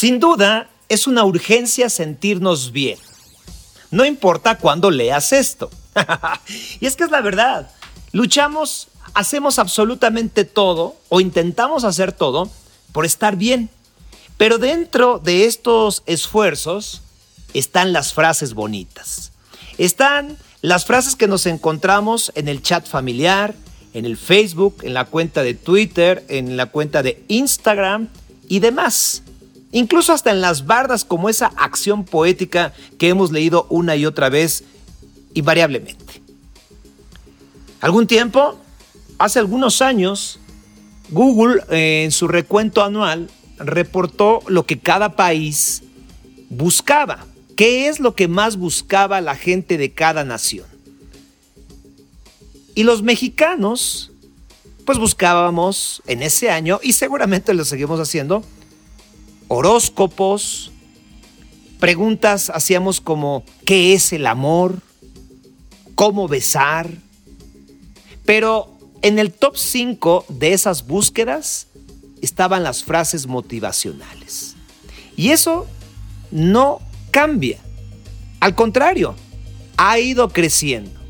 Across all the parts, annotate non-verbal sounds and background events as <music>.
Sin duda, es una urgencia sentirnos bien. No importa cuándo leas esto. <laughs> y es que es la verdad. Luchamos, hacemos absolutamente todo o intentamos hacer todo por estar bien. Pero dentro de estos esfuerzos están las frases bonitas. Están las frases que nos encontramos en el chat familiar, en el Facebook, en la cuenta de Twitter, en la cuenta de Instagram y demás. Incluso hasta en las bardas como esa acción poética que hemos leído una y otra vez invariablemente. Algún tiempo, hace algunos años, Google eh, en su recuento anual reportó lo que cada país buscaba. ¿Qué es lo que más buscaba la gente de cada nación? Y los mexicanos, pues buscábamos en ese año, y seguramente lo seguimos haciendo, horóscopos, preguntas hacíamos como, ¿qué es el amor? ¿Cómo besar? Pero en el top 5 de esas búsquedas estaban las frases motivacionales. Y eso no cambia. Al contrario, ha ido creciendo.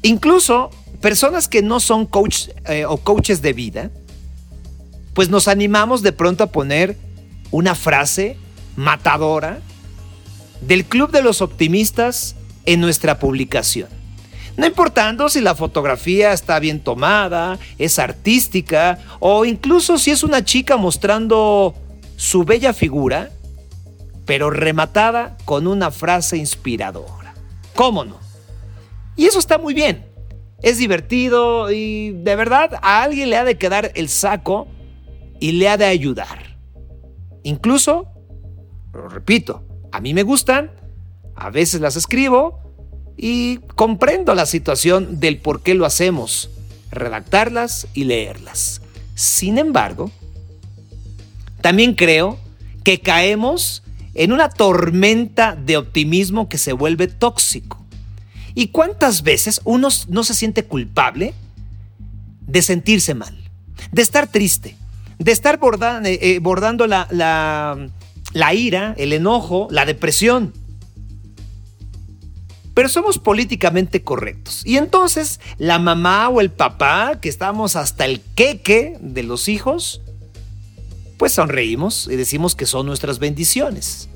Incluso personas que no son coach eh, o coaches de vida, pues nos animamos de pronto a poner una frase matadora del Club de los Optimistas en nuestra publicación. No importando si la fotografía está bien tomada, es artística o incluso si es una chica mostrando su bella figura, pero rematada con una frase inspiradora. ¿Cómo no? Y eso está muy bien. Es divertido y de verdad a alguien le ha de quedar el saco y le ha de ayudar. Incluso, lo repito, a mí me gustan, a veces las escribo y comprendo la situación del por qué lo hacemos, redactarlas y leerlas. Sin embargo, también creo que caemos en una tormenta de optimismo que se vuelve tóxico. ¿Y cuántas veces uno no se siente culpable de sentirse mal, de estar triste, de estar eh, bordando la, la ira, el enojo, la depresión? pero somos políticamente correctos. Y entonces la mamá o el papá, que estamos hasta el queque de los hijos, pues sonreímos y decimos que son nuestras bendiciones.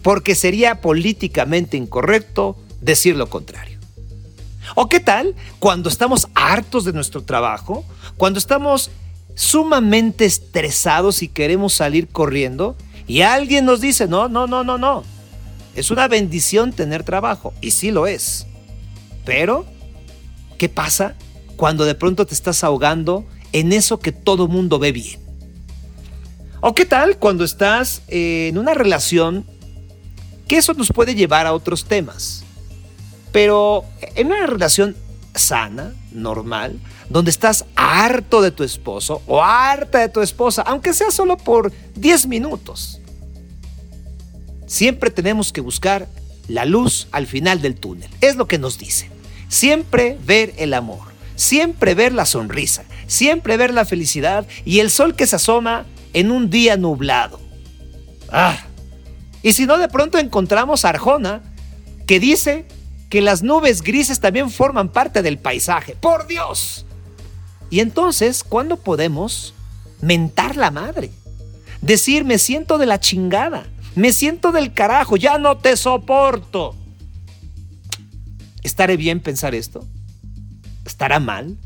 Porque sería políticamente incorrecto decir lo contrario. ¿O qué tal cuando estamos hartos de nuestro trabajo? Cuando estamos sumamente estresados y queremos salir corriendo y alguien nos dice, no, no, no, no, no, es una bendición tener trabajo, y sí lo es. Pero, ¿qué pasa cuando de pronto te estás ahogando en eso que todo mundo ve bien? ¿O qué tal cuando estás en una relación que eso nos puede llevar a otros temas? Pero en una relación sana, normal, donde estás harto de tu esposo o harta de tu esposa, aunque sea solo por 10 minutos siempre tenemos que buscar la luz al final del túnel. Es lo que nos dice. Siempre ver el amor, siempre ver la sonrisa, siempre ver la felicidad y el sol que se asoma en un día nublado. Ah, y si no, de pronto encontramos a Arjona que dice que las nubes grises también forman parte del paisaje. ¡Por Dios! Y entonces, ¿cuándo podemos mentar la madre? Decir, me siento de la chingada. Me siento del carajo, ya no te soporto. ¿Estaré bien pensar esto? ¿Estará mal?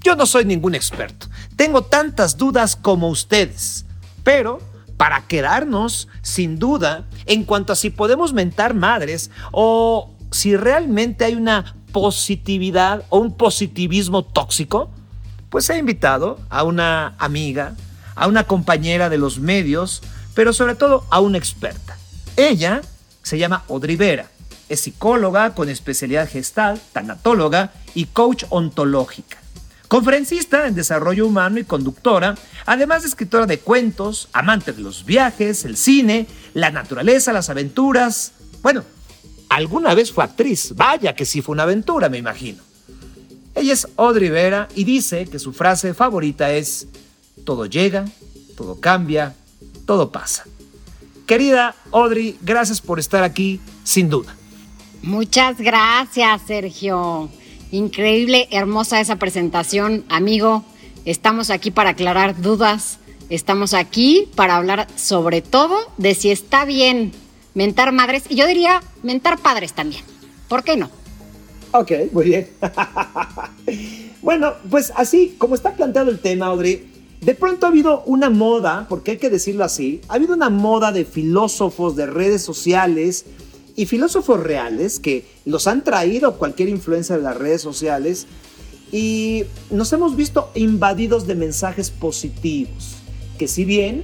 Yo no soy ningún experto. Tengo tantas dudas como ustedes. Pero, para quedarnos, sin duda, en cuanto a si podemos mentar madres o si realmente hay una positividad o un positivismo tóxico, pues he invitado a una amiga, a una compañera de los medios, pero sobre todo a una experta. Ella se llama Audrey Vera, es psicóloga con especialidad gestal, tanatóloga y coach ontológica. Conferencista en desarrollo humano y conductora, además de escritora de cuentos, amante de los viajes, el cine, la naturaleza, las aventuras. Bueno, alguna vez fue actriz, vaya que sí fue una aventura, me imagino. Ella es Audrey Vera y dice que su frase favorita es, todo llega, todo cambia, todo pasa. Querida Audrey, gracias por estar aquí, sin duda. Muchas gracias, Sergio. Increíble, hermosa esa presentación, amigo. Estamos aquí para aclarar dudas. Estamos aquí para hablar sobre todo de si está bien mentar madres y yo diría mentar padres también. ¿Por qué no? Ok, muy bien. <laughs> bueno, pues así como está planteado el tema, Audrey, de pronto ha habido una moda, porque hay que decirlo así, ha habido una moda de filósofos de redes sociales y filósofos reales que los han traído cualquier influencia de las redes sociales y nos hemos visto invadidos de mensajes positivos, que si bien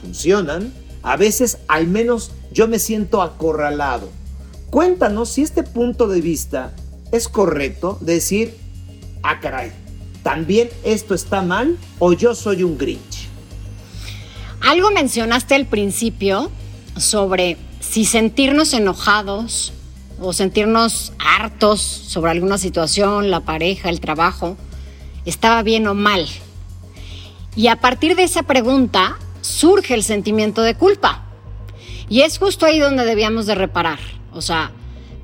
funcionan, a veces al menos yo me siento acorralado. Cuéntanos si este punto de vista es correcto, decir, ah caray, ¿también esto está mal o yo soy un Grinch? Algo mencionaste al principio sobre si sentirnos enojados o sentirnos hartos sobre alguna situación, la pareja, el trabajo, estaba bien o mal. Y a partir de esa pregunta surge el sentimiento de culpa. Y es justo ahí donde debíamos de reparar. O sea,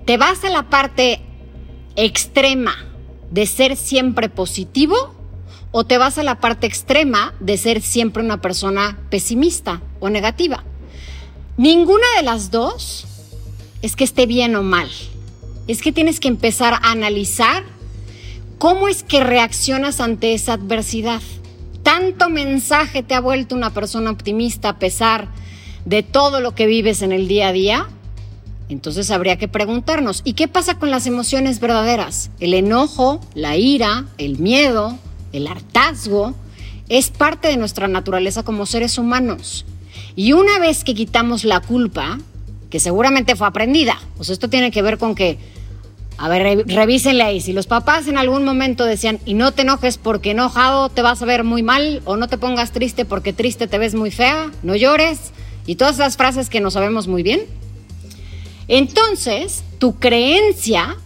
te vas a la parte extrema de ser siempre positivo o te vas a la parte extrema de ser siempre una persona pesimista o negativa. Ninguna de las dos es que esté bien o mal. Es que tienes que empezar a analizar cómo es que reaccionas ante esa adversidad. Tanto mensaje te ha vuelto una persona optimista a pesar de todo lo que vives en el día a día. Entonces habría que preguntarnos, ¿y qué pasa con las emociones verdaderas? El enojo, la ira, el miedo, el hartazgo, es parte de nuestra naturaleza como seres humanos. Y una vez que quitamos la culpa, que seguramente fue aprendida. Sea, esto tiene que ver con que, a ver, revísenle ahí. Si los papás en algún momento decían, y no te enojes porque enojado te vas a ver muy mal, o no te pongas triste porque triste te ves muy fea, no llores, y todas esas frases que no sabemos muy bien. Entonces, tu creencia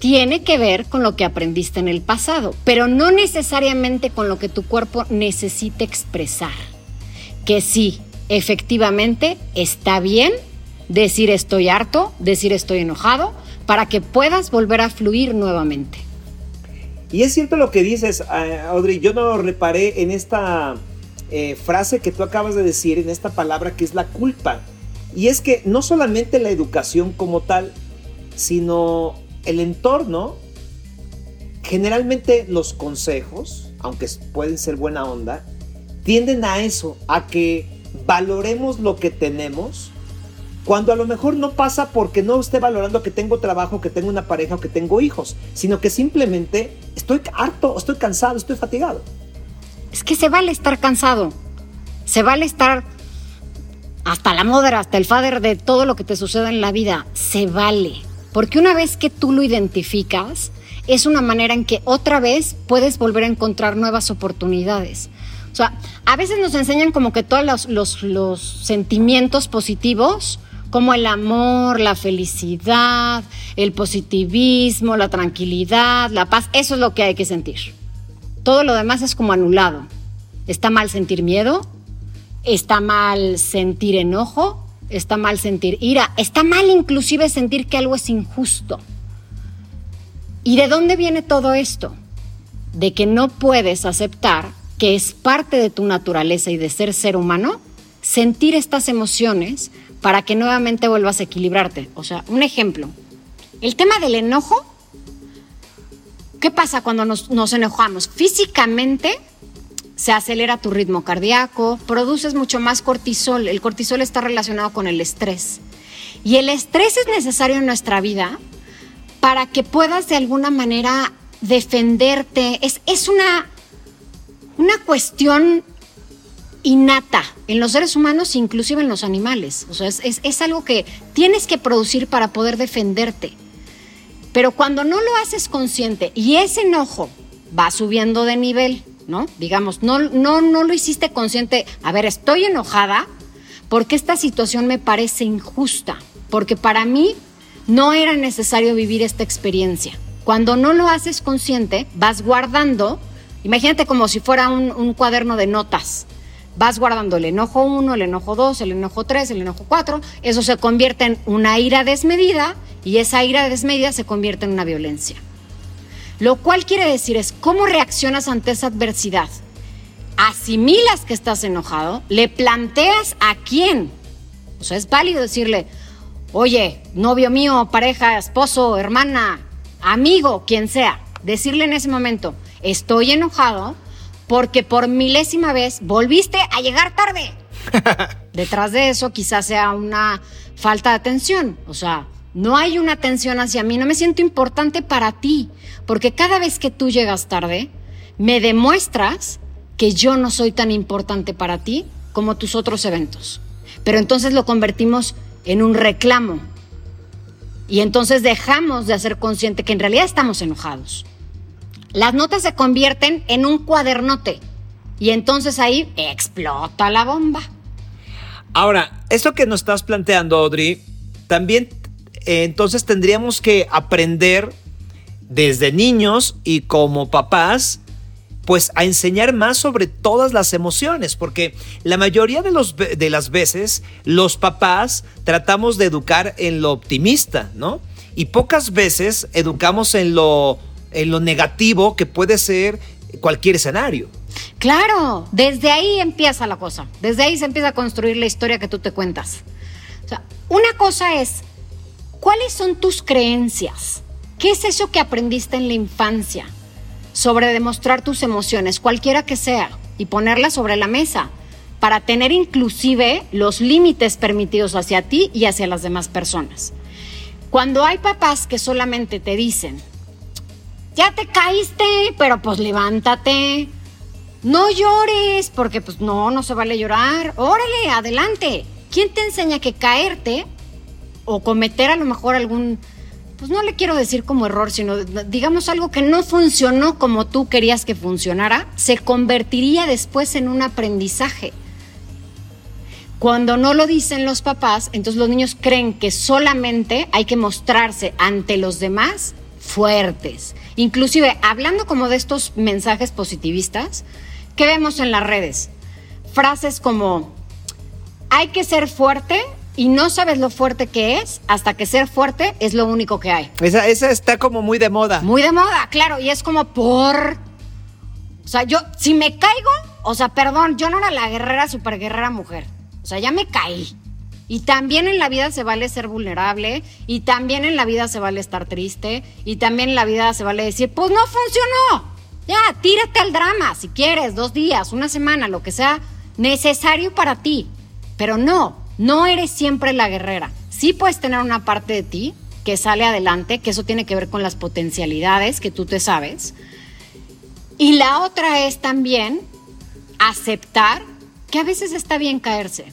tiene que ver con lo que aprendiste en el pasado, pero no necesariamente con lo que tu cuerpo necesita expresar. Que sí, efectivamente está bien decir estoy harto, decir estoy enojado, para que puedas volver a fluir nuevamente. Y es cierto lo que dices, eh, Audrey, yo no reparé en esta eh, frase que tú acabas de decir, en esta palabra que es la culpa. Y es que no solamente la educación como tal, sino el entorno, generalmente los consejos, aunque pueden ser buena onda, tienden a eso, a que valoremos lo que tenemos cuando a lo mejor no pasa porque no esté valorando que tengo trabajo, que tengo una pareja o que tengo hijos, sino que simplemente estoy harto, estoy cansado, estoy fatigado. Es que se vale estar cansado, se vale estar hasta la madre, hasta el father de todo lo que te suceda en la vida, se vale. Porque una vez que tú lo identificas, es una manera en que otra vez puedes volver a encontrar nuevas oportunidades. O sea, a veces nos enseñan como que todos los, los, los sentimientos positivos como el amor, la felicidad, el positivismo, la tranquilidad, la paz, eso es lo que hay que sentir. Todo lo demás es como anulado. Está mal sentir miedo, está mal sentir enojo, está mal sentir ira, está mal inclusive sentir que algo es injusto. ¿Y de dónde viene todo esto? De que no puedes aceptar que es parte de tu naturaleza y de ser ser humano sentir estas emociones para que nuevamente vuelvas a equilibrarte. O sea, un ejemplo, el tema del enojo, ¿qué pasa cuando nos, enojamos? Físicamente se acelera tu ritmo cardíaco, produces mucho más cortisol. El cortisol está relacionado con el estrés. Y el estrés es necesario en nuestra vida para que puedas de alguna manera defenderte. Es, es una, una cuestión innata en los seres humanos, inclusive en los animales. O sea, es, algo que tienes que producir para poder defenderte. Pero cuando no lo haces consciente y ese enojo va subiendo de nivel, ¿no? Digamos, no, no, no lo hiciste consciente. A ver, estoy enojada porque esta situación me parece injusta, porque para mí no era necesario vivir esta experiencia. Cuando no lo haces consciente, vas guardando, imagínate como si fuera un cuaderno de notas vas guardando el enojo 1, el enojo 2, el enojo 3, el enojo 4, eso se convierte en una ira desmedida y esa ira desmedida se convierte en una violencia. Lo cual quiere decir es cómo reaccionas ante esa adversidad. Asimilas que estás enojado, le planteas a quién. O sea, es válido decirle, oye, novio mío, pareja, esposo, hermana, amigo, quien sea, decirle en ese momento, estoy enojado porque por milésima vez volviste a llegar tarde. <laughs> Detrás de eso quizás sea una falta de atención, o sea, no hay una atención hacia mí, no me siento importante para ti, porque cada vez que tú llegas tarde, me demuestras que yo no soy tan importante para ti como tus otros eventos. Pero entonces lo convertimos en un reclamo. Y entonces dejamos de hacer consciente que en realidad estamos enojados. Las notas se convierten en un cuadernote. Y entonces ahí explota la bomba. Ahora, esto que nos estás planteando, Audrey, también eh, entonces tendríamos que aprender desde niños y como papás pues a enseñar más sobre todas las emociones, porque la mayoría de, los, de las veces los papás tratamos de educar en lo optimista, ¿no? Y pocas veces educamos en lo, en lo negativo que puede ser cualquier escenario. Claro, desde ahí empieza la cosa, desde ahí se empieza a construir la historia que tú te cuentas. O sea, una cosa es, ¿cuáles son tus creencias? ¿Qué es eso que aprendiste en la infancia? sobre demostrar tus emociones, cualquiera que sea, y ponerlas sobre la mesa para tener inclusive los límites permitidos hacia ti y hacia las demás personas. Cuando hay papás que solamente te dicen, ya te caíste, pero pues levántate, no llores, porque pues no, no se vale llorar, órale, adelante. ¿Quién te enseña que caerte o cometer a lo mejor algún pues no le quiero decir como error, sino digamos algo que no funcionó como tú querías que funcionara, se convertiría después en un aprendizaje. Cuando no lo dicen los papás, entonces los niños creen que solamente hay que mostrarse ante los demás fuertes. Inclusive, hablando como de estos mensajes positivistas, ¿qué vemos en las redes? Frases como, hay que ser fuerte y no sabes lo fuerte que es hasta que ser fuerte es lo único que hay. Esa, esa está como muy de moda. Muy de moda, claro, y es como por... O sea, yo, si me caigo, o sea, perdón, yo no era la guerrera, super guerrera mujer. O sea, ya me caí. Y también en la vida se vale ser vulnerable, y también en la vida se vale estar triste, y también en la vida se vale decir, pues no funcionó. Ya, tírate al drama, si quieres, dos días, una semana, lo que sea necesario para ti. Pero no, no eres siempre la guerrera. Sí puedes tener una parte de ti que sale adelante, que eso tiene que ver con las potencialidades que tú te sabes. Y la otra es también aceptar que a veces está bien caerse.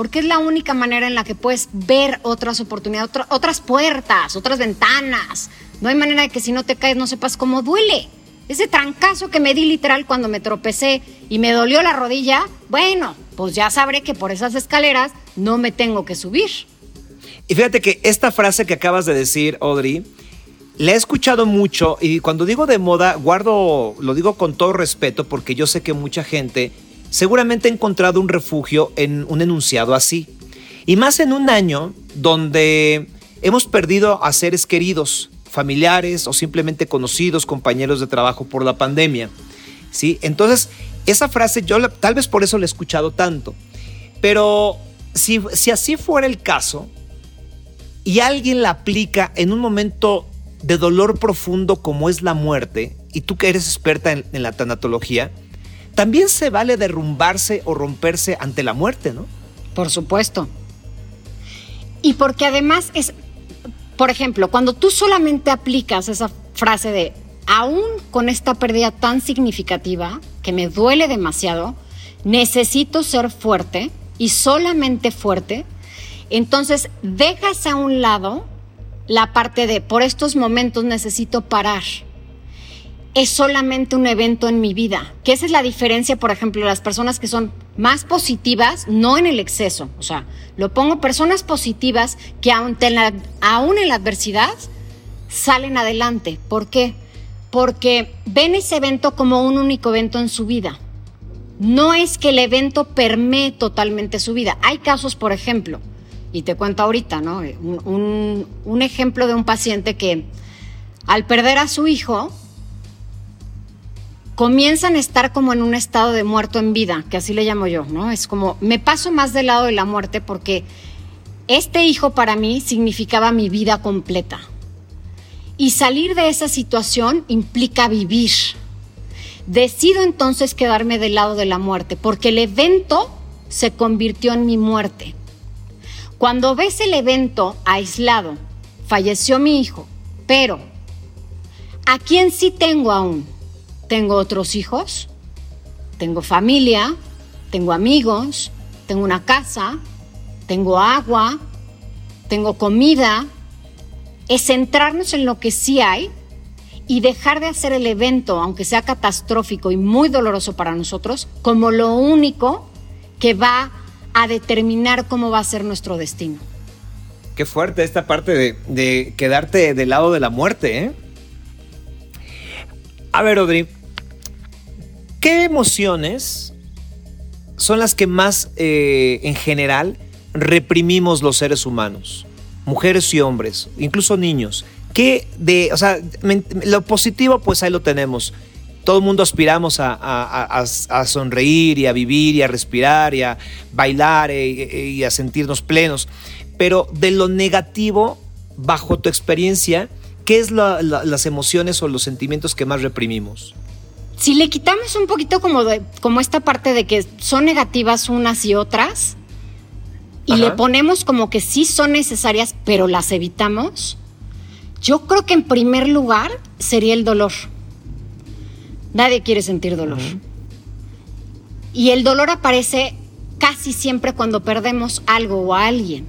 Porque es la única manera en la que puedes ver otras oportunidades, otras puertas, otras ventanas. No hay manera de que si no te caes no sepas cómo duele. Ese trancazo que me di literal cuando me tropecé y me dolió la rodilla, bueno, pues ya sabré que por esas escaleras no me tengo que subir. Y fíjate que esta frase que acabas de decir, Audrey, la he escuchado mucho y cuando digo de moda, guardo, lo digo con todo respeto porque yo sé que mucha gente seguramente ha encontrado un refugio en un enunciado así. Y más en un año donde hemos perdido a seres queridos, familiares o simplemente conocidos, compañeros de trabajo por la pandemia. ¿sí? Entonces, esa frase yo tal vez por eso la he escuchado tanto. Pero si, si así fuera el caso y alguien la aplica en un momento de dolor profundo como es la muerte, y tú que eres experta en, en la tanatología, también se vale derrumbarse o romperse ante la muerte, ¿no? Por supuesto. Y porque además es, por ejemplo, cuando tú solamente aplicas esa frase de, aún con esta pérdida tan significativa, que me duele demasiado, necesito ser fuerte y solamente fuerte, entonces dejas a un lado la parte de, por estos momentos necesito parar es solamente un evento en mi vida. Que esa es la diferencia, por ejemplo, las personas que son más positivas, no en el exceso. O sea, lo pongo personas positivas que aún, en la adversidad salen adelante. ¿Por qué? Porque ven ese evento como un único evento en su vida. no es que el evento permee totalmente su vida. Hay casos, por ejemplo, y te cuento ahorita, ¿no? Un ejemplo de un paciente que al perder a su hijo, comienzan a estar como en un estado de muerto en vida, que así le llamo yo, ¿no? Es como, me paso más del lado de la muerte porque este hijo para mí significaba mi vida completa. Y salir de esa situación implica vivir. Decido entonces quedarme del lado de la muerte, porque el evento se convirtió en mi muerte. Cuando ves el evento aislado, falleció mi hijo, pero ¿a quién sí tengo aún? Tengo otros hijos, tengo familia, tengo amigos, tengo una casa, tengo agua, tengo comida. Es centrarnos en lo que sí hay y dejar de hacer el evento, aunque sea catastrófico y muy doloroso para nosotros, como lo único que va a determinar cómo va a ser nuestro destino. Qué fuerte esta parte de, quedarte del lado de la muerte, ¿eh? A ver, Audrey, ¿Qué emociones son las que más eh, en general reprimimos los seres humanos? Mujeres y hombres, incluso niños. ¿Qué de, o sea, lo positivo pues ahí lo tenemos. Todo el mundo aspiramos a, sonreír y a vivir y a respirar y a bailar eh, eh, y, a sentirnos plenos. Pero de lo negativo, bajo tu experiencia, ¿qué es las emociones o los sentimientos que más reprimimos? Si le quitamos un poquito como, de, como esta parte de que son negativas unas y otras, y le ponemos como que sí son necesarias, pero las evitamos, yo creo que en primer lugar sería el dolor. Nadie quiere sentir dolor. Y el dolor aparece casi siempre cuando perdemos algo o a alguien.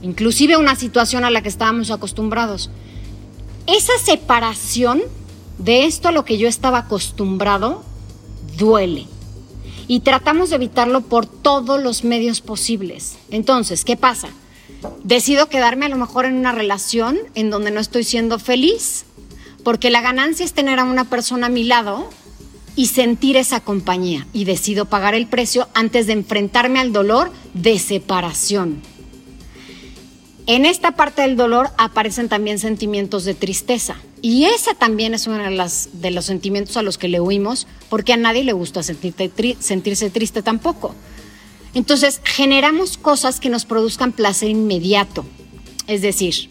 Inclusive una situación a la que estábamos acostumbrados. Esa separación de esto a lo que yo estaba acostumbrado, duele. Y tratamos de evitarlo por todos los medios posibles. Entonces, ¿qué pasa? Decido quedarme a lo mejor en una relación en donde no estoy siendo feliz, porque la ganancia es tener a una persona a mi lado y sentir esa compañía. Y decido pagar el precio antes de enfrentarme al dolor de separación. En esta parte del dolor aparecen también sentimientos de tristeza. Y esa también es uno de, los sentimientos a los que le huimos, porque a nadie le gusta sentirse triste tampoco. Entonces, generamos cosas que nos produzcan placer inmediato. Es decir,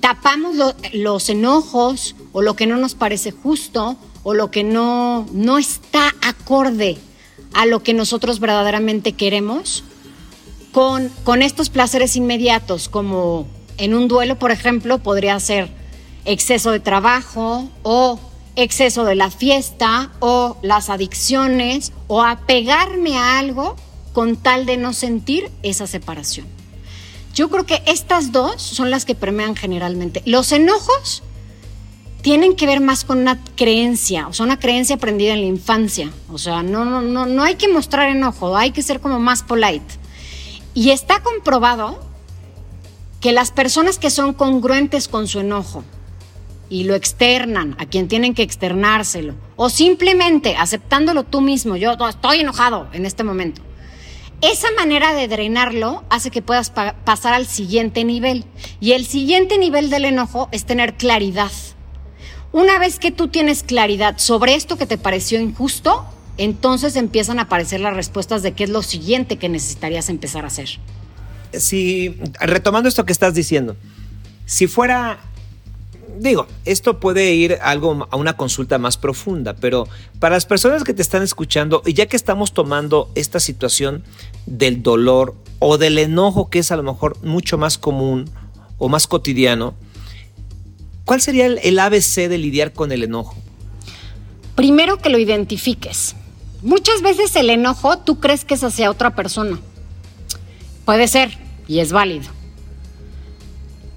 tapamos los enojos o lo que no nos parece justo o lo que no, no está acorde a lo que nosotros verdaderamente queremos con, con estos placeres inmediatos, como en un duelo, por ejemplo, podría ser exceso de trabajo o exceso de la fiesta o las adicciones o apegarme a algo con tal de no sentir esa separación. Yo creo que estas dos son las que permean generalmente. Los enojos tienen que ver más con una creencia, o sea, una creencia aprendida en la infancia. O sea, no, no, no, no hay que mostrar enojo, hay que ser como más polite. Y está comprobado que las personas que son congruentes con su enojo y lo externan a quien tienen que externárselo, o simplemente aceptándolo tú mismo, yo estoy enojado en este momento, esa manera de drenarlo hace que puedas pasar al siguiente nivel. Y el siguiente nivel del enojo es tener claridad. Una vez que tú tienes claridad sobre esto que te pareció injusto, entonces empiezan a aparecer las respuestas de qué es lo siguiente que necesitarías empezar a hacer. Si, retomando esto que estás diciendo, si fuera, digo, esto puede ir algo a una consulta más profunda, pero para las personas que te están escuchando, y ya que estamos tomando esta situación del dolor o del enojo, que es a lo mejor mucho más común o más cotidiano, ¿cuál sería el, ABC de lidiar con el enojo? Primero que lo identifiques. Muchas veces el enojo tú crees que es hacia otra persona. Puede ser, y es válido.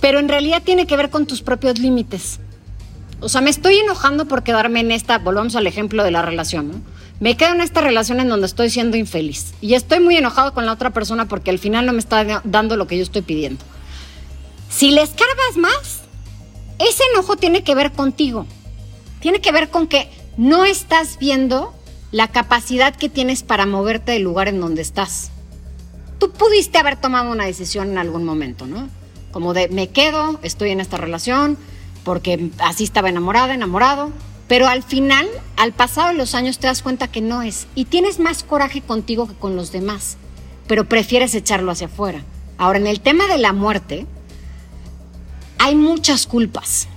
Pero en realidad tiene que ver con tus propios límites. O sea, me estoy enojando por quedarme en esta, volvamos al ejemplo de la relación, ¿no? Me quedo en esta relación en donde estoy siendo infeliz. Y estoy muy enojado con la otra persona porque al final no me está dando lo que yo estoy pidiendo. Si le escarbas más, ese enojo tiene que ver contigo. Tiene que ver con que no estás viendo la capacidad que tienes para moverte del lugar en donde estás. Tú pudiste haber tomado una decisión en algún momento, ¿no? Como de me quedo, estoy en esta relación, porque así estaba enamorada, enamorado, pero al final, al pasado de los años, te das cuenta que no es. Y tienes más coraje contigo que con los demás, pero prefieres echarlo hacia afuera. Ahora, en el tema de la muerte, hay muchas culpas.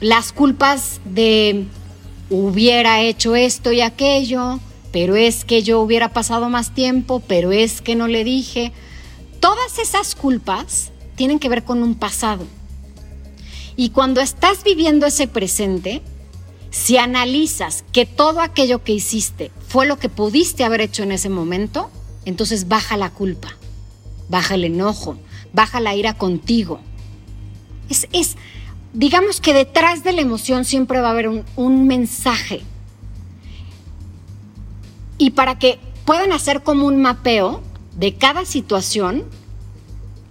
Las culpas de hubiera hecho esto y aquello, pero es que yo hubiera pasado más tiempo, pero es que no le dije. Todas esas culpas tienen que ver con un pasado. Y cuando estás viviendo ese presente, si analizas que todo aquello que hiciste fue lo que pudiste haber hecho en ese momento, entonces baja la culpa, baja el enojo, baja la ira contigo. Es, es digamos que detrás de la emoción siempre va a haber un, un mensaje. Y para que puedan hacer como un mapeo de cada situación,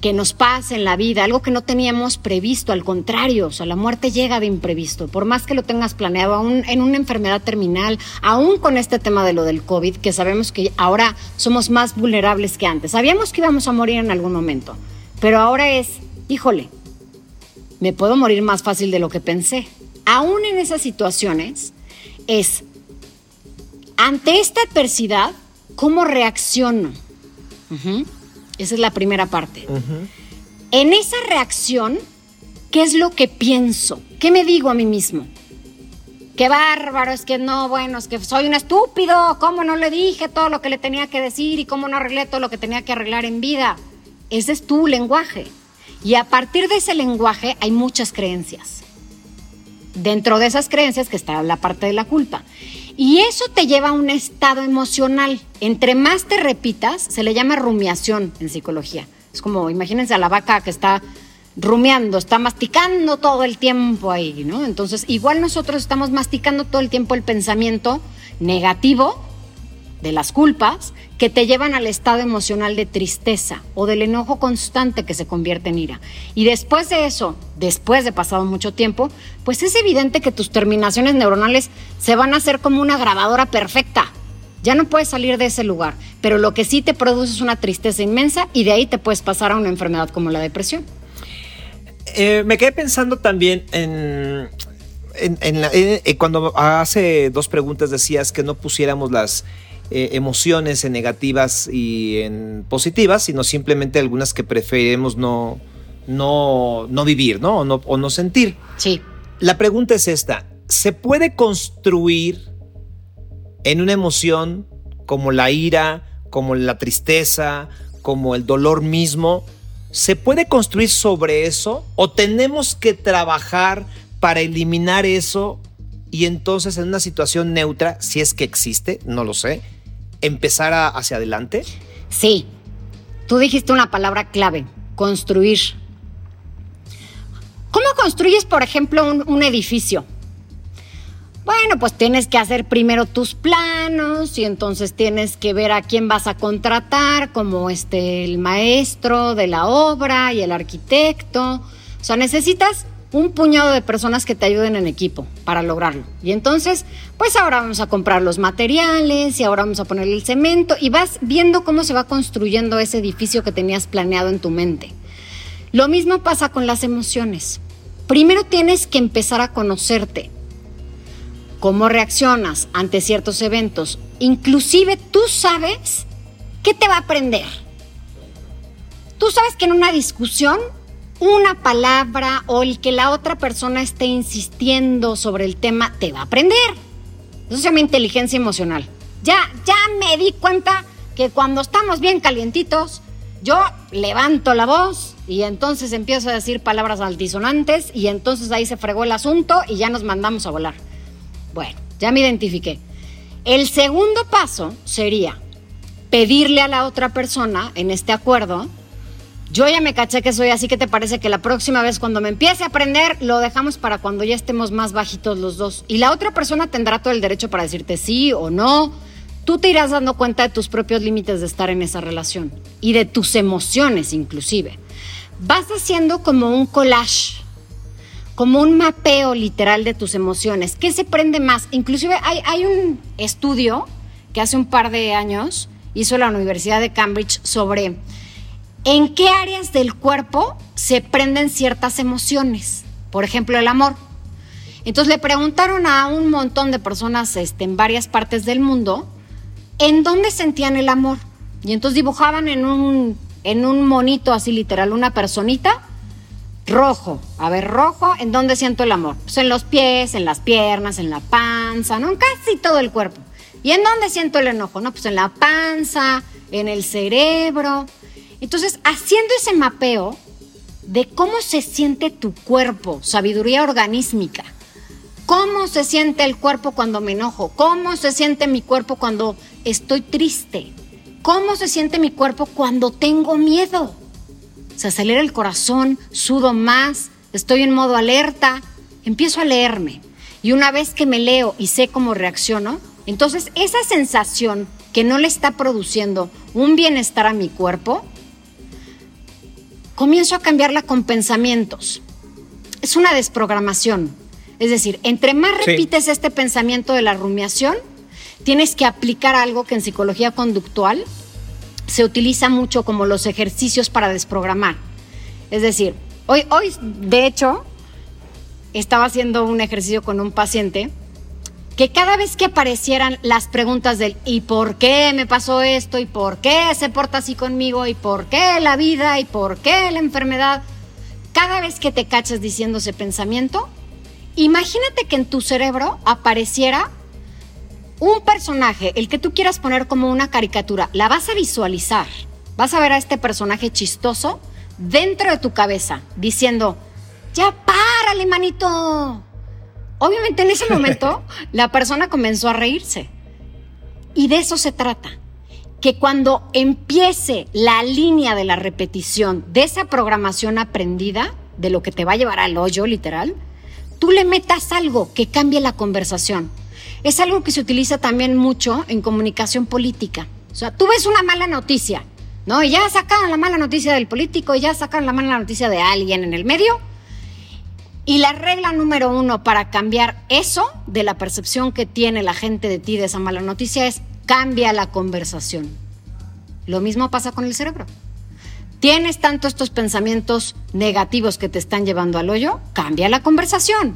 que nos pasa en la vida, algo que no teníamos previsto, al contrario, o sea, la muerte llega de imprevisto, por más que lo tengas planeado, aún en una enfermedad terminal, aún con este tema de lo del COVID, que sabemos que ahora somos más vulnerables que antes. Sabíamos que íbamos a morir en algún momento, pero ahora es, híjole, me puedo morir más fácil de lo que pensé. Aún en esas situaciones, es, ante esta adversidad, ¿cómo reacciono? Esa es la primera parte. En esa reacción, ¿qué es lo que pienso? ¿Qué me digo a mí mismo? Qué bárbaro, es que no, bueno, es que soy un estúpido, ¿cómo no le dije todo lo que le tenía que decir y cómo no arreglé todo lo que tenía que arreglar en vida? Ese es tu lenguaje. Y a partir de ese lenguaje hay muchas creencias. Dentro de esas creencias que está la parte de la culpa. Y eso te lleva a un estado emocional. Entre más te repitas, se le llama rumiación en psicología. Es como, imagínense a la vaca que está rumiando, está masticando todo el tiempo ahí, ¿no? Entonces, igual nosotros estamos masticando todo el tiempo el pensamiento negativo de las culpas que te llevan al estado emocional de tristeza o del enojo constante que se convierte en ira. Y después de eso, después de pasado mucho tiempo, pues es evidente que tus terminaciones neuronales se van a hacer como una grabadora perfecta. Ya no puedes salir de ese lugar, pero lo que sí te produce es una tristeza inmensa y de ahí te puedes pasar a una enfermedad como la depresión. Eh, me quedé pensando también en, en, cuando hace dos preguntas decías que no pusiéramos las eh, emociones en negativas y en positivas, sino simplemente algunas que preferimos no, no, no vivir, ¿no? O, ¿no? o no sentir. Sí. La pregunta es esta, ¿se puede construir en una emoción como la ira, como la tristeza, como el dolor mismo? ¿Se puede construir sobre eso o tenemos que trabajar para eliminar eso y entonces en una situación neutra, si es que existe, no lo sé, empezar hacia adelante? Sí, tú dijiste una palabra clave, construir. ¿Cómo construyes, por ejemplo, un, edificio? Bueno, pues tienes que hacer primero tus planos y entonces tienes que ver a quién vas a contratar, como este, el maestro de la obra y el arquitecto. O sea, necesitas un puñado de personas que te ayuden en equipo para lograrlo. Y entonces, pues ahora vamos a comprar los materiales y ahora vamos a poner el cemento y vas viendo cómo se va construyendo ese edificio que tenías planeado en tu mente. Lo mismo pasa con las emociones. Primero tienes que empezar a conocerte. Cómo reaccionas ante ciertos eventos. Inclusive tú sabes qué te va a aprender. Tú sabes que en una discusión una palabra o el que la otra persona esté insistiendo sobre el tema te va a aprender. Eso se llama inteligencia emocional. Ya, ya me di cuenta que cuando estamos bien calientitos, yo levanto la voz y entonces empiezo a decir palabras altisonantes y entonces ahí se fregó el asunto y ya nos mandamos a volar. Bueno, ya me identifiqué. El segundo paso sería pedirle a la otra persona en este acuerdo yo ya me caché que soy así que te parece que la próxima vez cuando me empiece a aprender lo dejamos para cuando ya estemos más bajitos los dos. Y la otra persona tendrá todo el derecho para decirte sí o no. Tú te irás dando cuenta de tus propios límites de estar en esa relación y de tus emociones inclusive. Vas haciendo como un collage, como un mapeo literal de tus emociones. ¿Qué se prende más? Inclusive hay, hay un estudio que hace un par de años hizo la Universidad de Cambridge sobre en qué áreas del cuerpo se prenden ciertas emociones. Por ejemplo, el amor. Entonces le preguntaron a un montón de personas este, en varias partes del mundo en dónde sentían el amor. Y entonces dibujaban en un, en un monito así literal, una personita, rojo. A ver, rojo, ¿en dónde siento el amor? Pues en los pies, en las piernas, en la panza, ¿no? En casi todo el cuerpo. ¿Y en dónde siento el enojo? No, pues en la panza, en el cerebro. Entonces, haciendo ese mapeo de cómo se siente tu cuerpo, sabiduría organísmica, cómo se siente el cuerpo cuando me enojo, cómo se siente mi cuerpo cuando estoy triste, cómo se siente mi cuerpo cuando tengo miedo. Se acelera el corazón, sudo más, estoy en modo alerta, empiezo a leerme. Y una vez que me leo y sé cómo reacciono, entonces esa sensación que no le está produciendo un bienestar a mi cuerpo, comienzo a cambiarla con pensamientos. Es una desprogramación. Es decir, entre más repites este pensamiento de la rumiación, tienes que aplicar algo que en psicología conductual se utiliza mucho como los ejercicios para desprogramar. Es decir, hoy, hoy de hecho, estaba haciendo un ejercicio con un paciente que cada vez que aparecieran las preguntas del ¿y por qué me pasó esto? ¿y por qué se porta así conmigo? ¿y por qué la vida? ¿y por qué la enfermedad? Cada vez que te caches diciendo ese pensamiento, imagínate que en tu cerebro apareciera un personaje, el que tú quieras poner como una caricatura, la vas a visualizar. Vas a ver a este personaje chistoso dentro de tu cabeza diciendo, ya párale, manito Obviamente en ese <laughs> momento la persona comenzó a reírse. Y de eso se trata. Que cuando empiece la línea de la repetición de esa programación aprendida, de lo que te va a llevar al hoyo literal, tú le metas algo que cambie la conversación. Es algo que se utiliza también mucho en comunicación política. O sea, tú ves una mala noticia, ¿no? Y ya sacaron la mala noticia del político, y ya sacaron la mala noticia de alguien en el medio, y la regla número uno para cambiar eso de la percepción que tiene la gente de ti de esa mala noticia es cambia la conversación. Lo mismo pasa con el cerebro. Tienes tanto estos pensamientos negativos que te están llevando al hoyo, cambia la conversación.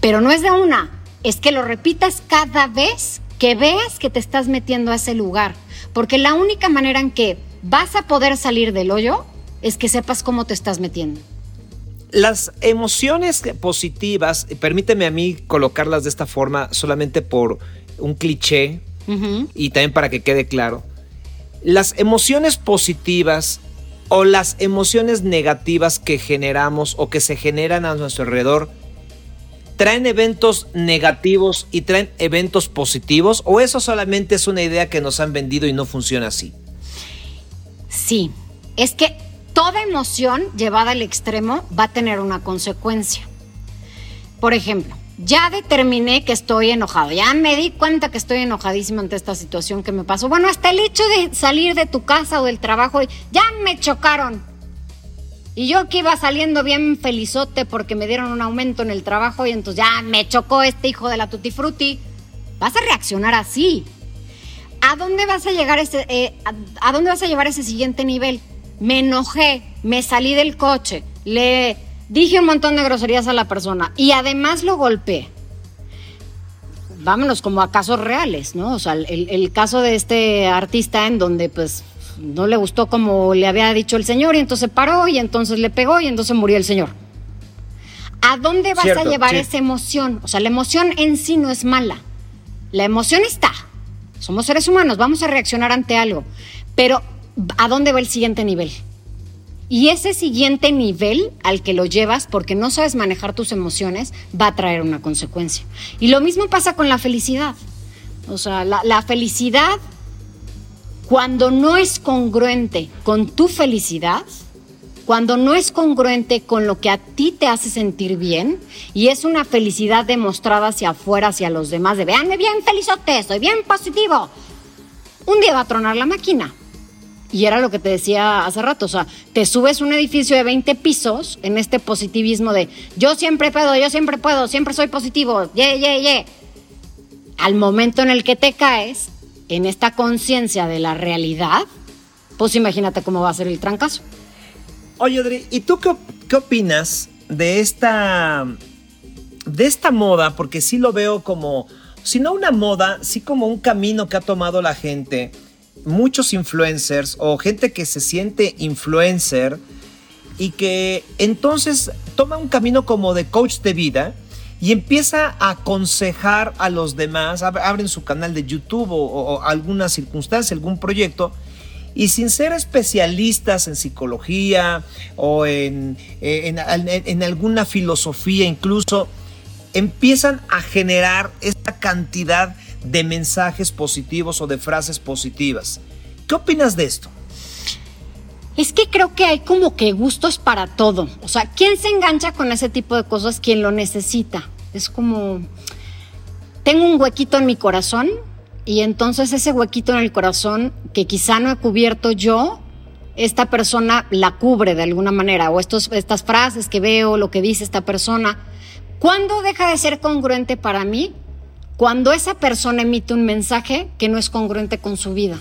Pero no es de una, es que lo repitas cada vez que veas que te estás metiendo a ese lugar. Porque la única manera en que vas a poder salir del hoyo es que sepas cómo te estás metiendo. Las emociones positivas, permíteme a mí colocarlas de esta forma solamente por un cliché y también para que quede claro. Las emociones positivas o las emociones negativas que generamos o que se generan a nuestro alrededor traen eventos negativos y traen eventos positivos o eso solamente es una idea que nos han vendido y no funciona así? Sí, es que toda emoción llevada al extremo va a tener una consecuencia. Por ejemplo, ya determiné que estoy enojado, ya me di cuenta que estoy enojadísima ante esta situación que me pasó. Bueno, hasta el hecho de salir de tu casa o del trabajo, ya me chocaron. Y yo que iba saliendo bien felizote porque me dieron un aumento en el trabajo y entonces ya me chocó este hijo de la tutti frutti. Vas a reaccionar así. ¿A dónde vas a llegar ese, eh, a dónde vas a llevar ese siguiente nivel? Me enojé, me salí del coche, le dije un montón de groserías a la persona y además lo golpeé. Vámonos como a casos reales, ¿no? O sea, el, caso de este artista en donde pues no le gustó como le había dicho el señor y entonces paró y entonces le pegó y entonces murió el señor. ¿A dónde vas a llevar esa emoción? O sea, la emoción en sí no es mala. La emoción está. Somos seres humanos, vamos a reaccionar ante algo. Pero ¿a dónde va el siguiente nivel? Y ese siguiente nivel al que lo llevas porque no sabes manejar tus emociones va a traer una consecuencia. Y lo mismo pasa con la felicidad. O sea, la, felicidad, cuando no es congruente con tu felicidad, cuando no es congruente con lo que a ti te hace sentir bien y es una felicidad demostrada hacia afuera, hacia los demás, de veanme bien felizote, soy bien positivo, un día va a tronar la máquina y era lo que te decía hace rato, o sea, te subes un edificio de 20 pisos en este positivismo de yo siempre puedo, yo siempre puedo, siempre soy positivo, ye, ye, ye. Al momento en el que te caes, en esta conciencia de la realidad, pues imagínate cómo va a ser el trancazo. Oye, Adri, ¿y tú qué, qué opinas de esta, de esta moda? Porque sí lo veo como, si no una moda, sí como un camino que ha tomado la gente, muchos influencers o gente que se siente influencer y que entonces toma un camino como de coach de vida y empieza a aconsejar a los demás, abren su canal de YouTube o, alguna circunstancia, algún proyecto, y sin ser especialistas en psicología o en, en, alguna filosofía incluso, empiezan a generar esta cantidad de mensajes positivos o de frases positivas. ¿Qué opinas de esto? Es que creo que hay como que gustos para todo. O sea, ¿quién se engancha con ese tipo de cosas? Quien lo necesita. Es como, tengo un huequito en mi corazón y entonces ese huequito en el corazón que quizá no he cubierto yo, esta persona la cubre de alguna manera. O estos, estas frases que veo, lo que dice esta persona. ¿Cuándo deja de ser congruente para mí? Cuando esa persona emite un mensaje que no es congruente con su vida.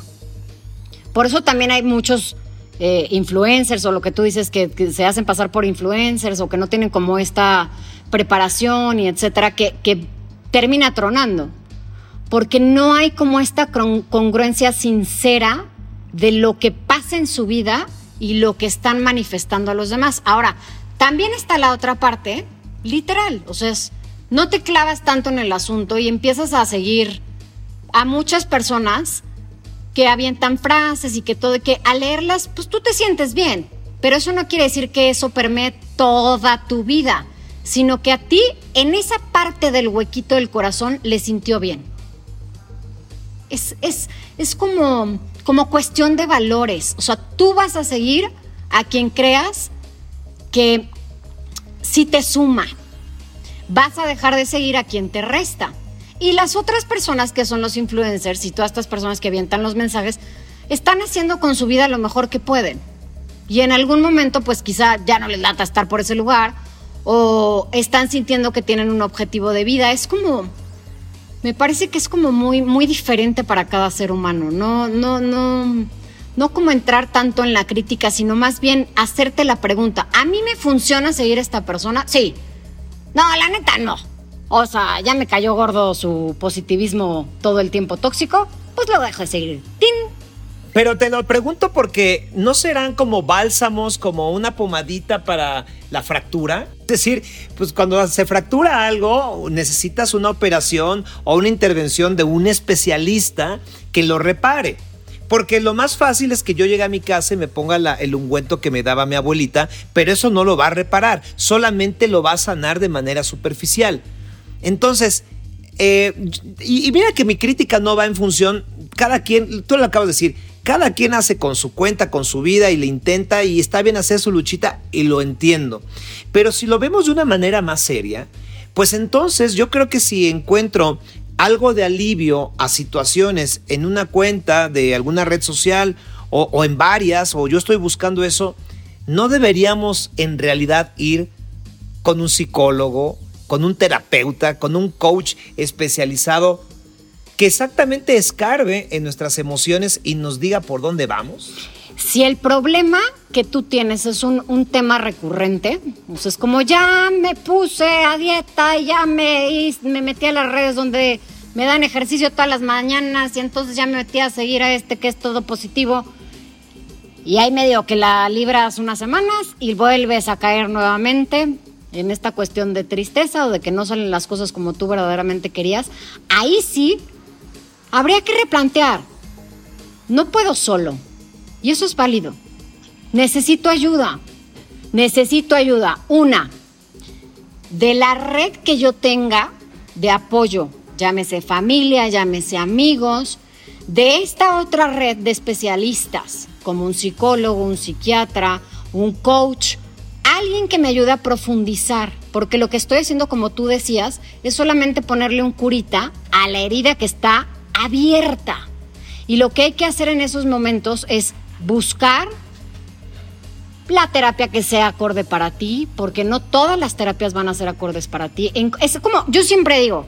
Por eso también hay muchos eh, influencers o lo que tú dices que, se hacen pasar por influencers o que no tienen como esta preparación y etcétera, que, que termina tronando. Porque no hay como esta congruencia sincera de lo que pasa en su vida y lo que están manifestando a los demás. Ahora, también está la otra parte, literal, o sea, no te clavas tanto en el asunto y empiezas a seguir a muchas personas que avientan frases y que todo, que al leerlas, pues tú te sientes bien. Pero eso no quiere decir que eso permee toda tu vida, sino que a ti, en esa parte del huequito del corazón, le sintió bien. Es, es, es como, como cuestión de valores. O sea, tú vas a seguir a quien creas que sí te suma. Vas a dejar de seguir a quien te resta. Y las otras personas que son los influencers y todas estas personas que avientan los mensajes, están haciendo con su vida lo mejor que pueden. Y en algún momento, pues quizá ya no les lata estar por ese lugar o están sintiendo que tienen un objetivo de vida. Es como, me parece que es como muy, muy diferente para cada ser humano. No, no, no, no como entrar tanto en la crítica, sino más bien hacerte la pregunta. ¿A mí me funciona seguir a esta persona? Sí. No, la neta no. O sea, ya me cayó gordo su positivismo todo el tiempo tóxico, pues lo dejo de seguir. ¡Tin! Pero te lo pregunto porque no serán como bálsamos, como una pomadita para la fractura. Es decir, pues cuando se fractura algo, necesitas una operación o una intervención de un especialista que lo repare. Porque lo más fácil es que yo llegue a mi casa y me ponga el ungüento que me daba mi abuelita, pero eso no lo va a reparar, solamente lo va a sanar de manera superficial. Entonces, eh, y, mira que mi crítica no va en función, cada quien, tú lo acabas de decir, cada quien hace con su cuenta, con su vida y le intenta y está bien hacer su luchita y lo entiendo. Pero si lo vemos de una manera más seria, pues entonces yo creo que si encuentro algo de alivio a situaciones en una cuenta de alguna red social o, en varias, o yo estoy buscando eso, no deberíamos en realidad ir con un psicólogo con un terapeuta, con un coach especializado que exactamente escarbe en nuestras emociones y nos diga por dónde vamos? Si el problema que tú tienes es un, tema recurrente, es como ya me puse a dieta y ya me, me metí a las redes donde me dan ejercicio todas las mañanas y entonces ya me metí a seguir a este que es todo positivo. Y ahí medio que la libras unas semanas y vuelves a caer nuevamente en esta cuestión de tristeza o de que no salen las cosas como tú verdaderamente querías, ahí sí habría que replantear. No puedo solo. Y eso es válido. Necesito ayuda. Necesito ayuda. Una, de la red que yo tenga de apoyo, llámese familia, llámese amigos, de esta otra red de especialistas, como un psicólogo, un psiquiatra, un coach, alguien que me ayude a profundizar, porque lo que estoy haciendo, como tú decías, es solamente ponerle un curita a la herida que está abierta. Y lo que hay que hacer en esos momentos es buscar la terapia que sea acorde para ti, porque no todas las terapias van a ser acordes para ti. Es como, yo siempre digo,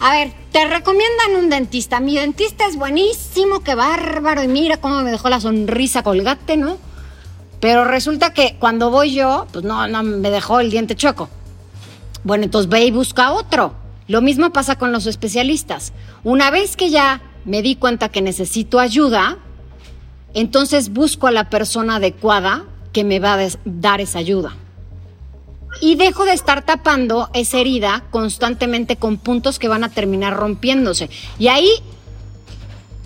A ver, te recomiendan un dentista. Mi dentista es buenísimo, qué bárbaro. Y mira cómo me dejó la sonrisa colgate, ¿no? Pero resulta que cuando voy yo, pues no, no me dejó el diente chueco. Bueno, entonces ve y busca otro. Lo mismo pasa con los especialistas. Una vez que ya me di cuenta que necesito ayuda, entonces busco a la persona adecuada que me va a dar esa ayuda. Y dejo de estar tapando esa herida constantemente con puntos que van a terminar rompiéndose. Y ahí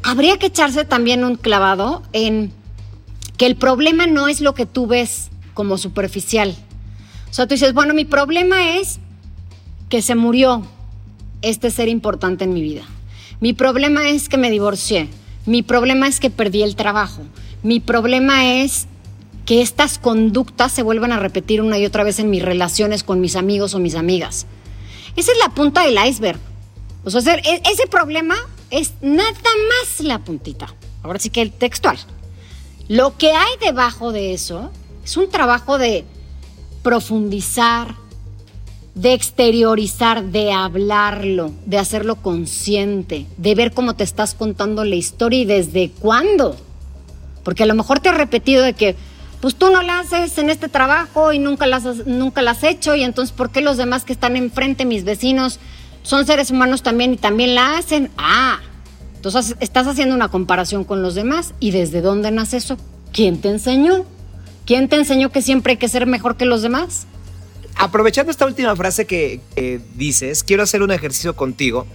habría que echarse también un clavado en que el problema no es lo que tú ves como superficial. O sea, tú dices, bueno, mi problema es que se murió este ser importante en mi vida. Mi problema es que me divorcié. Mi problema es que perdí el trabajo. Mi problema es que estas conductas se vuelvan a repetir una y otra vez en mis relaciones con mis amigos o mis amigas. Esa es la punta del iceberg. O sea, ese problema es nada más la puntita. Ahora sí que el textual. Lo que hay debajo de eso es un trabajo de profundizar, de exteriorizar, de hablarlo, de hacerlo consciente, de ver cómo te estás contando la historia y desde cuándo. Porque a lo mejor te has repetido de que, pues tú no la haces en este trabajo y nunca la has, nunca has hecho y entonces ¿por qué los demás que están enfrente, mis vecinos, son seres humanos también y también la hacen? Ah, entonces estás haciendo una comparación con los demás y ¿desde dónde nace eso? ¿Quién te enseñó? ¿Quién te enseñó que siempre hay que ser mejor que los demás? Aprovechando esta última frase que, dices, quiero hacer un ejercicio contigo.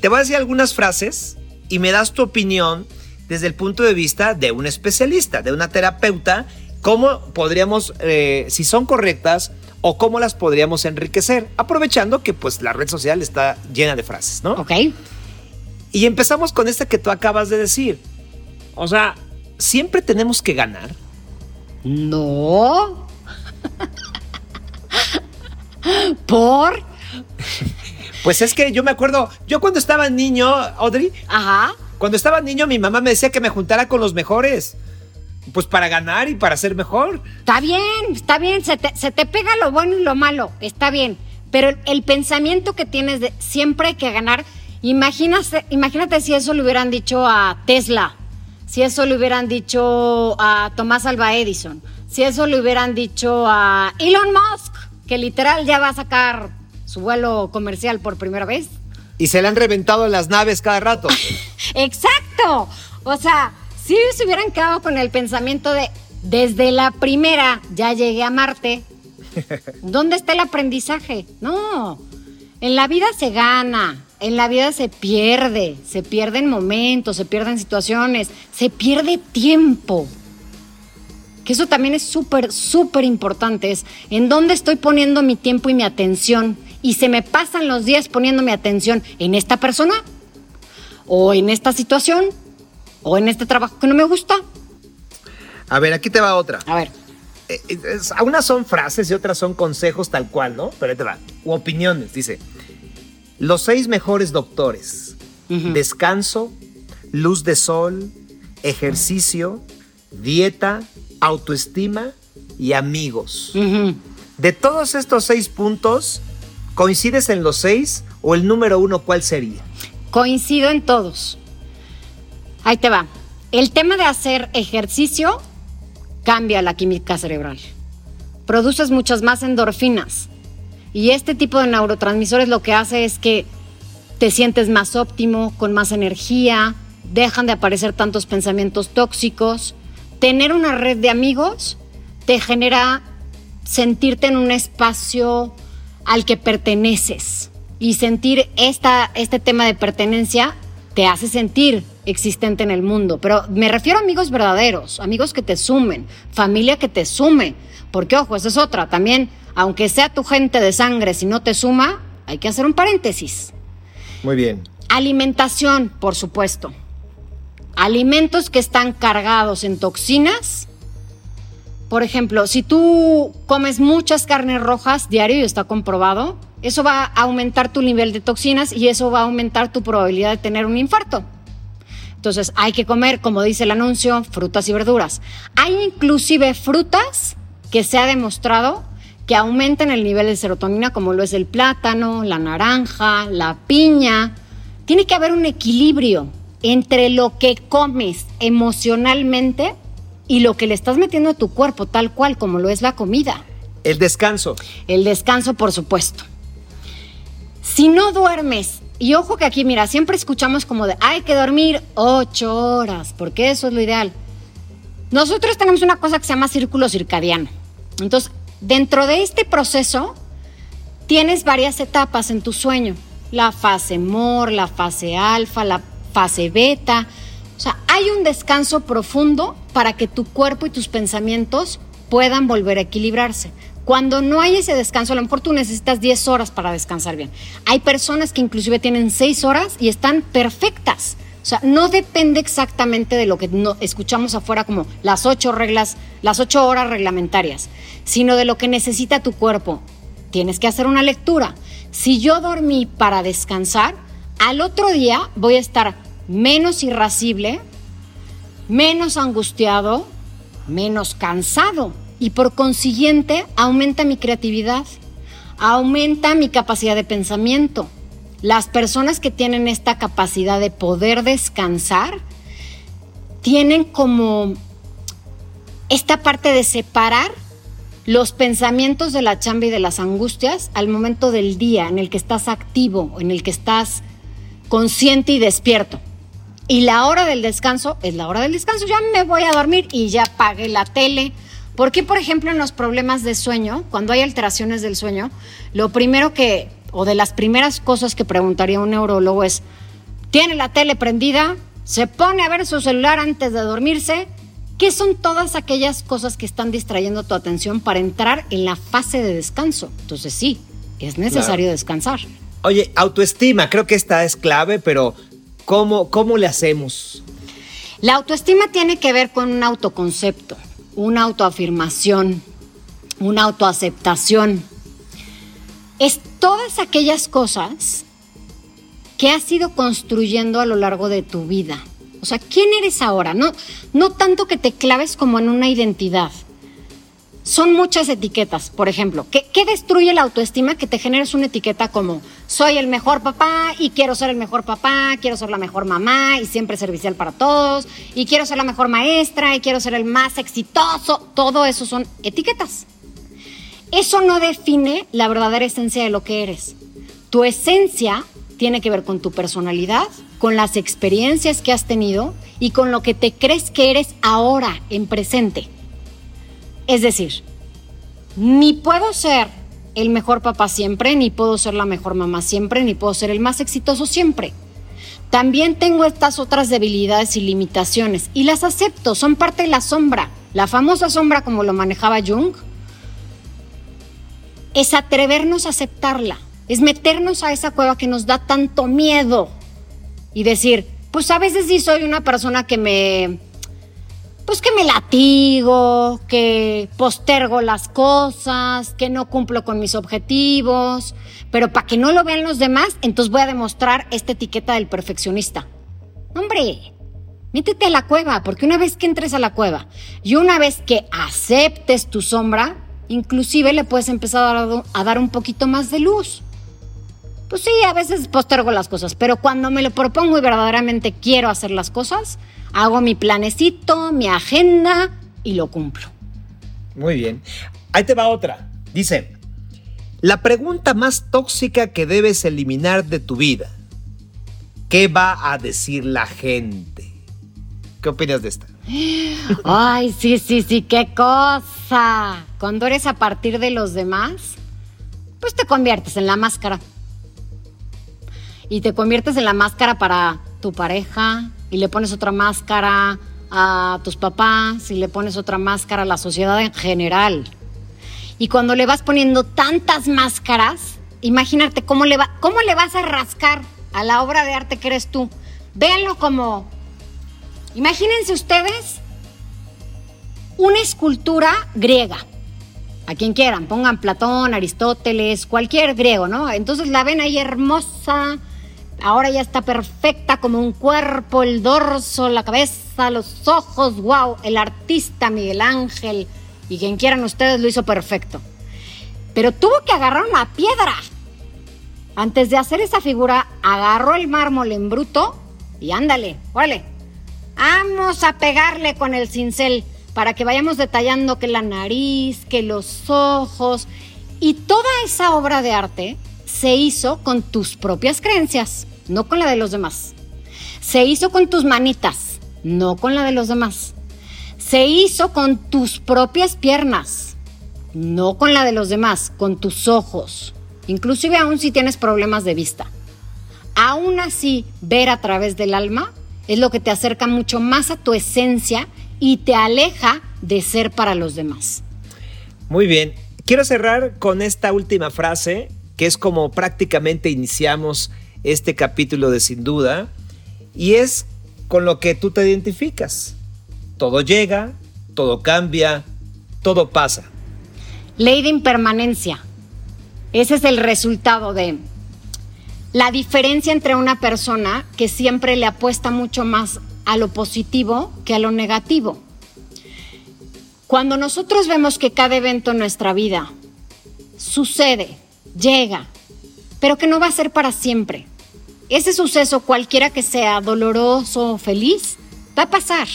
Te voy a decir algunas frases y me das tu opinión desde el punto de vista de un especialista, de una terapeuta, cómo podríamos, eh, si son correctas o cómo las podríamos enriquecer, aprovechando que pues la red social está llena de frases, ¿no? Ok. Y empezamos con esta que tú acabas de decir. O sea, ¿siempre tenemos que ganar? No. <laughs> ¿Por? Pues es que yo me acuerdo, yo cuando estaba niño, Audrey, Ajá. cuando estaba niño mi mamá me decía que me juntara con los mejores. Pues para ganar y para ser mejor. Está bien, está bien, se te, pega lo bueno y lo malo, está bien. Pero el, pensamiento que tienes de siempre hay que ganar, imagínate, imagínate si eso le hubieran dicho a Tesla, si eso le hubieran dicho a Tomás Alba Edison, si eso le hubieran dicho a Elon Musk que literal ya va a sacar su vuelo comercial por primera vez. Y se le han reventado las naves cada rato. <laughs> Exacto. O sea, si se hubieran quedado con el pensamiento de desde la primera ya llegué a Marte, <laughs> ¿dónde está el aprendizaje? No. En la vida se gana, en la vida se pierde, se pierden momentos, se pierden situaciones, se pierde tiempo que eso también es súper, súper importante, es en dónde estoy poniendo mi tiempo y mi atención. Y se me pasan los días poniendo mi atención en esta persona, o en esta situación, o en este trabajo que no me gusta. A ver, aquí te va otra. A ver. Eh, eh, unas son frases y otras son consejos tal cual, ¿no? Pero ahí te va. U opiniones, dice. Los seis mejores doctores. Descanso, luz de sol, ejercicio, dieta, autoestima y amigos. De todos estos seis puntos, ¿coincides en los seis o el número uno cuál sería? Coincido en todos. Ahí te va. El tema de hacer ejercicio cambia la química cerebral. Produces muchas más endorfinas. Y este tipo de neurotransmisores lo que hace es que te sientes más óptimo, con más energía, dejan de aparecer tantos pensamientos tóxicos tener una red de amigos te genera sentirte en un espacio al que perteneces. Y sentir esta, este tema de pertenencia te hace sentir existente en el mundo. Pero me refiero a amigos verdaderos, amigos que te sumen, familia que te sume. Porque, ojo, esa es otra. También, aunque sea tu gente de sangre, si no te suma, hay que hacer un paréntesis. Muy bien. Alimentación, por supuesto alimentos que están cargados en toxinas. Por ejemplo, si tú comes muchas carnes rojas diario y está comprobado, eso va a aumentar tu nivel de toxinas y eso va a aumentar tu probabilidad de tener un infarto. Entonces hay que comer, como dice el anuncio, frutas y verduras. Hay inclusive frutas que se ha demostrado que aumenten el nivel de serotonina, como lo es el plátano, la naranja, la piña. Tiene que haber un equilibrio entre lo que comes emocionalmente y lo que le estás metiendo a tu cuerpo, tal cual como lo es la comida. El descanso. El descanso, por supuesto. Si no duermes, y ojo que aquí, mira, siempre escuchamos como de, hay que dormir ocho horas, porque eso es lo ideal. Nosotros tenemos una cosa que se llama círculo circadiano. Entonces, dentro de este proceso, tienes varias etapas en tu sueño. La fase MOR, la fase alfa, la fase beta. O sea, hay un descanso profundo para que tu cuerpo y tus pensamientos puedan volver a equilibrarse. Cuando no hay ese descanso, a lo mejor tú necesitas 10 horas para descansar bien. Hay personas que inclusive tienen 6 horas y están perfectas. O sea, no depende exactamente de lo que no, escuchamos afuera como las 8 reglas, las 8 horas reglamentarias, sino de lo que necesita tu cuerpo. Tienes que hacer una lectura. Si yo dormí para descansar, al otro día voy a estar menos irascible, menos angustiado, menos cansado y por consiguiente aumenta mi creatividad, aumenta mi capacidad de pensamiento. Las personas que tienen esta capacidad de poder descansar tienen como esta parte de separar los pensamientos de la chamba y de las angustias al momento del día en el que estás activo, en el que estás consciente y despierto. Y la hora del descanso es la hora del descanso. Ya me voy a dormir y ya pagué la tele, ¿Por qué, por ejemplo, en los problemas de sueño, cuando hay alteraciones del sueño, lo primero que, o de las primeras cosas que preguntaría un neurólogo es, ¿tiene la tele prendida? ¿Se pone a ver su celular antes de dormirse? ¿Qué son todas aquellas cosas que están distrayendo tu atención para entrar en la fase de descanso? Entonces sí, es necesario descansar. Oye, autoestima, creo que esta es clave, pero ¿cómo, ¿cómo le hacemos? La autoestima tiene que ver con un autoconcepto una autoafirmación, una autoaceptación. Es todas aquellas cosas que has ido construyendo a lo largo de tu vida. O sea, ¿quién eres ahora? No, no tanto que te claves como en una identidad, son muchas etiquetas. Por ejemplo, ¿qué, destruye la autoestima? Que te generes una etiqueta como soy el mejor papá y quiero ser el mejor papá, quiero ser la mejor mamá y siempre servicial para todos, y quiero ser la mejor maestra y quiero ser el más exitoso. Todo eso son etiquetas. Eso no define la verdadera esencia de lo que eres. Tu esencia tiene que ver con tu personalidad, con las experiencias que has tenido y con lo que te crees que eres ahora, en presente. Es decir, ni puedo ser el mejor papá siempre, ni puedo ser la mejor mamá siempre, ni puedo ser el más exitoso siempre. También tengo estas otras debilidades y limitaciones y las acepto, son parte de la sombra. La famosa sombra como lo manejaba Jung es atrevernos a aceptarla, es meternos a esa cueva que nos da tanto miedo y decir, pues a veces sí soy una persona que me pues que me latigo, que postergo las cosas, que no cumplo con mis objetivos, pero para que no lo vean los demás, entonces voy a demostrar esta etiqueta del perfeccionista. Hombre, métete a la cueva, porque una vez que entres a la cueva y una vez que aceptes tu sombra, inclusive le puedes empezar a dar un poquito más de luz. Pues sí, a veces postergo las cosas, pero cuando me lo propongo y verdaderamente quiero hacer las cosas, hago mi planecito, mi agenda y lo cumplo. Muy bien. Ahí te va otra. Dice, la pregunta más tóxica que debes eliminar de tu vida. ¿Qué va a decir la gente? ¿Qué opinas de esta? <gasps> Ay, sí, sí, sí, qué cosa. Cuando eres a partir de los demás, pues te conviertes en la máscara y te conviertes en la máscara para tu pareja y le pones otra máscara a tus papás y le pones otra máscara a la sociedad en general. Y cuando le vas poniendo tantas máscaras, imagínate cómo le, va, cómo le vas a rascar a la obra de arte que eres tú. Véanlo como, imagínense ustedes una escultura griega. A quien quieran, pongan Platón, Aristóteles, cualquier griego, ¿no? Entonces la ven ahí hermosa, Ahora ya está perfecta como un cuerpo, el dorso, la cabeza, los ojos. ¡Wow! El artista Miguel Ángel y quien quieran ustedes lo hizo perfecto. pero tuvo que agarrar una piedra. Antes de hacer esa figura, agarró el mármol en bruto y ándale, órale. Vamos a pegarle con el cincel para que vayamos detallando que la nariz, que los ojos y toda esa obra de arte se hizo con tus propias creencias, no con la de los demás. Se hizo con tus manitas, no con la de los demás. Se hizo con tus propias piernas, no con la de los demás, con tus ojos, inclusive aún si tienes problemas de vista. Aún así, ver a través del alma es lo que te acerca mucho más a tu esencia y te aleja de ser para los demás. Muy bien, quiero cerrar con esta última frase, que es como prácticamente iniciamos este capítulo de Sin Duda, y es con lo que tú te identificas. Todo llega, todo cambia, todo pasa. Ley de impermanencia. Ese es el resultado de la diferencia entre una persona que siempre le apuesta mucho más a lo positivo que a lo negativo. Cuando nosotros vemos que cada evento en nuestra vida sucede, llega, pero que no va a ser para siempre, ese suceso, cualquiera que sea, doloroso o feliz, va a pasar.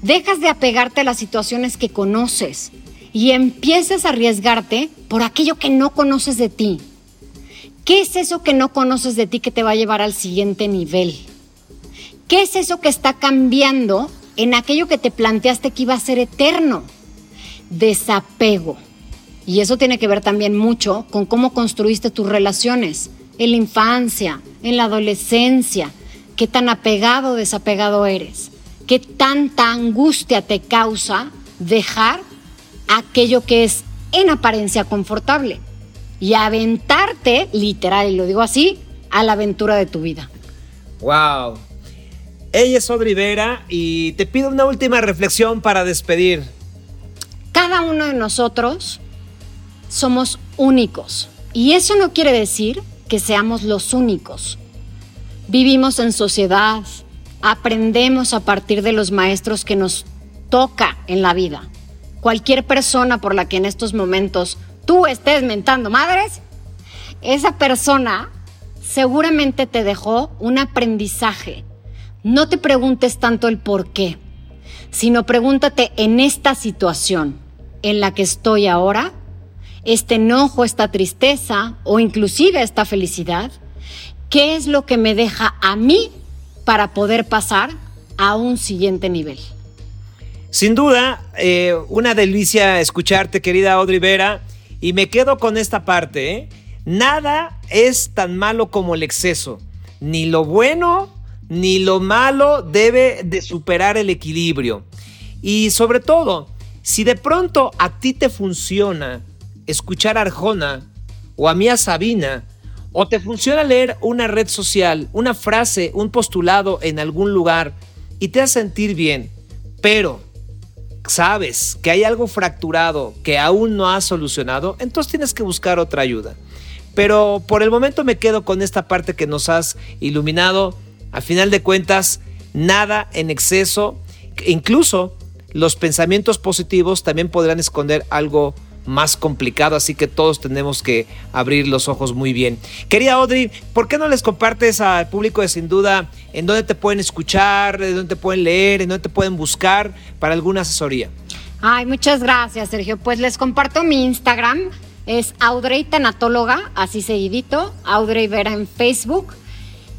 Dejas de apegarte a las situaciones que conoces y empiezas a arriesgarte por aquello que no conoces de ti. ¿Qué es eso que no conoces de ti que te va a llevar al siguiente nivel? ¿Qué es eso que está cambiando en aquello que te planteaste que iba a ser eterno? Desapego. Y eso tiene que ver también mucho con cómo construiste tus relaciones en la infancia, en la adolescencia, qué tan apegado o desapegado eres, qué tanta angustia te causa dejar aquello que es en apariencia confortable y aventarte, literal, y lo digo así, a la aventura de tu vida. ¡Wow! Ella es Audrey Vera y te pido una última reflexión para despedir. Cada uno de nosotros somos únicos y eso no quiere decir que seamos los únicos. Vivimos en sociedad, aprendemos a partir de los maestros que nos toca en la vida. Cualquier persona por la que en estos momentos tú estés mentando madres, esa persona seguramente te dejó un aprendizaje. No te preguntes tanto el por qué, sino pregúntate en esta situación en la que estoy ahora, este enojo, esta tristeza o inclusive esta felicidad, ¿qué es lo que me deja a mí para poder pasar a un siguiente nivel? Sin duda, eh, una delicia escucharte, querida Audrey Vera, y me quedo con esta parte. ¿eh? Nada es tan malo como el exceso, ni lo bueno ni lo malo debe de superar el equilibrio. Y sobre todo, si de pronto a ti te funciona escuchar a Arjona o a mí a Sabina, o te funciona leer una red social, una frase, un postulado en algún lugar y te hace sentir bien, pero sabes que hay algo fracturado que aún no has solucionado, entonces tienes que buscar otra ayuda. Pero por el momento me quedo con esta parte que nos has iluminado. Al final de cuentas, nada en exceso, incluso los pensamientos positivos también podrán esconder algo más complicado, así que todos tenemos que abrir los ojos muy bien. Querida Audrey, ¿por qué no les compartes al público de Sin Duda en dónde te pueden escuchar, en dónde te pueden leer, en dónde te pueden buscar para alguna asesoría? Ay, muchas gracias, Sergio. Pues les comparto mi Instagram, es Audrey Tanatóloga, así seguidito, Audrey Vera en Facebook.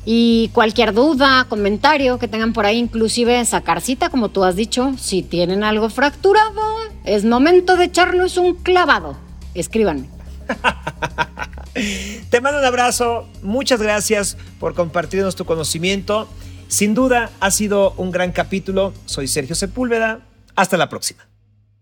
Y cualquier duda, comentario que tengan por ahí, inclusive sacar cita, como tú has dicho, si tienen algo fracturado, es momento de echarnos un clavado. Escríbanme. <laughs> Te mando un abrazo, muchas gracias por compartirnos tu conocimiento. Sin duda ha sido un gran capítulo. Soy Sergio Sepúlveda. Hasta la próxima.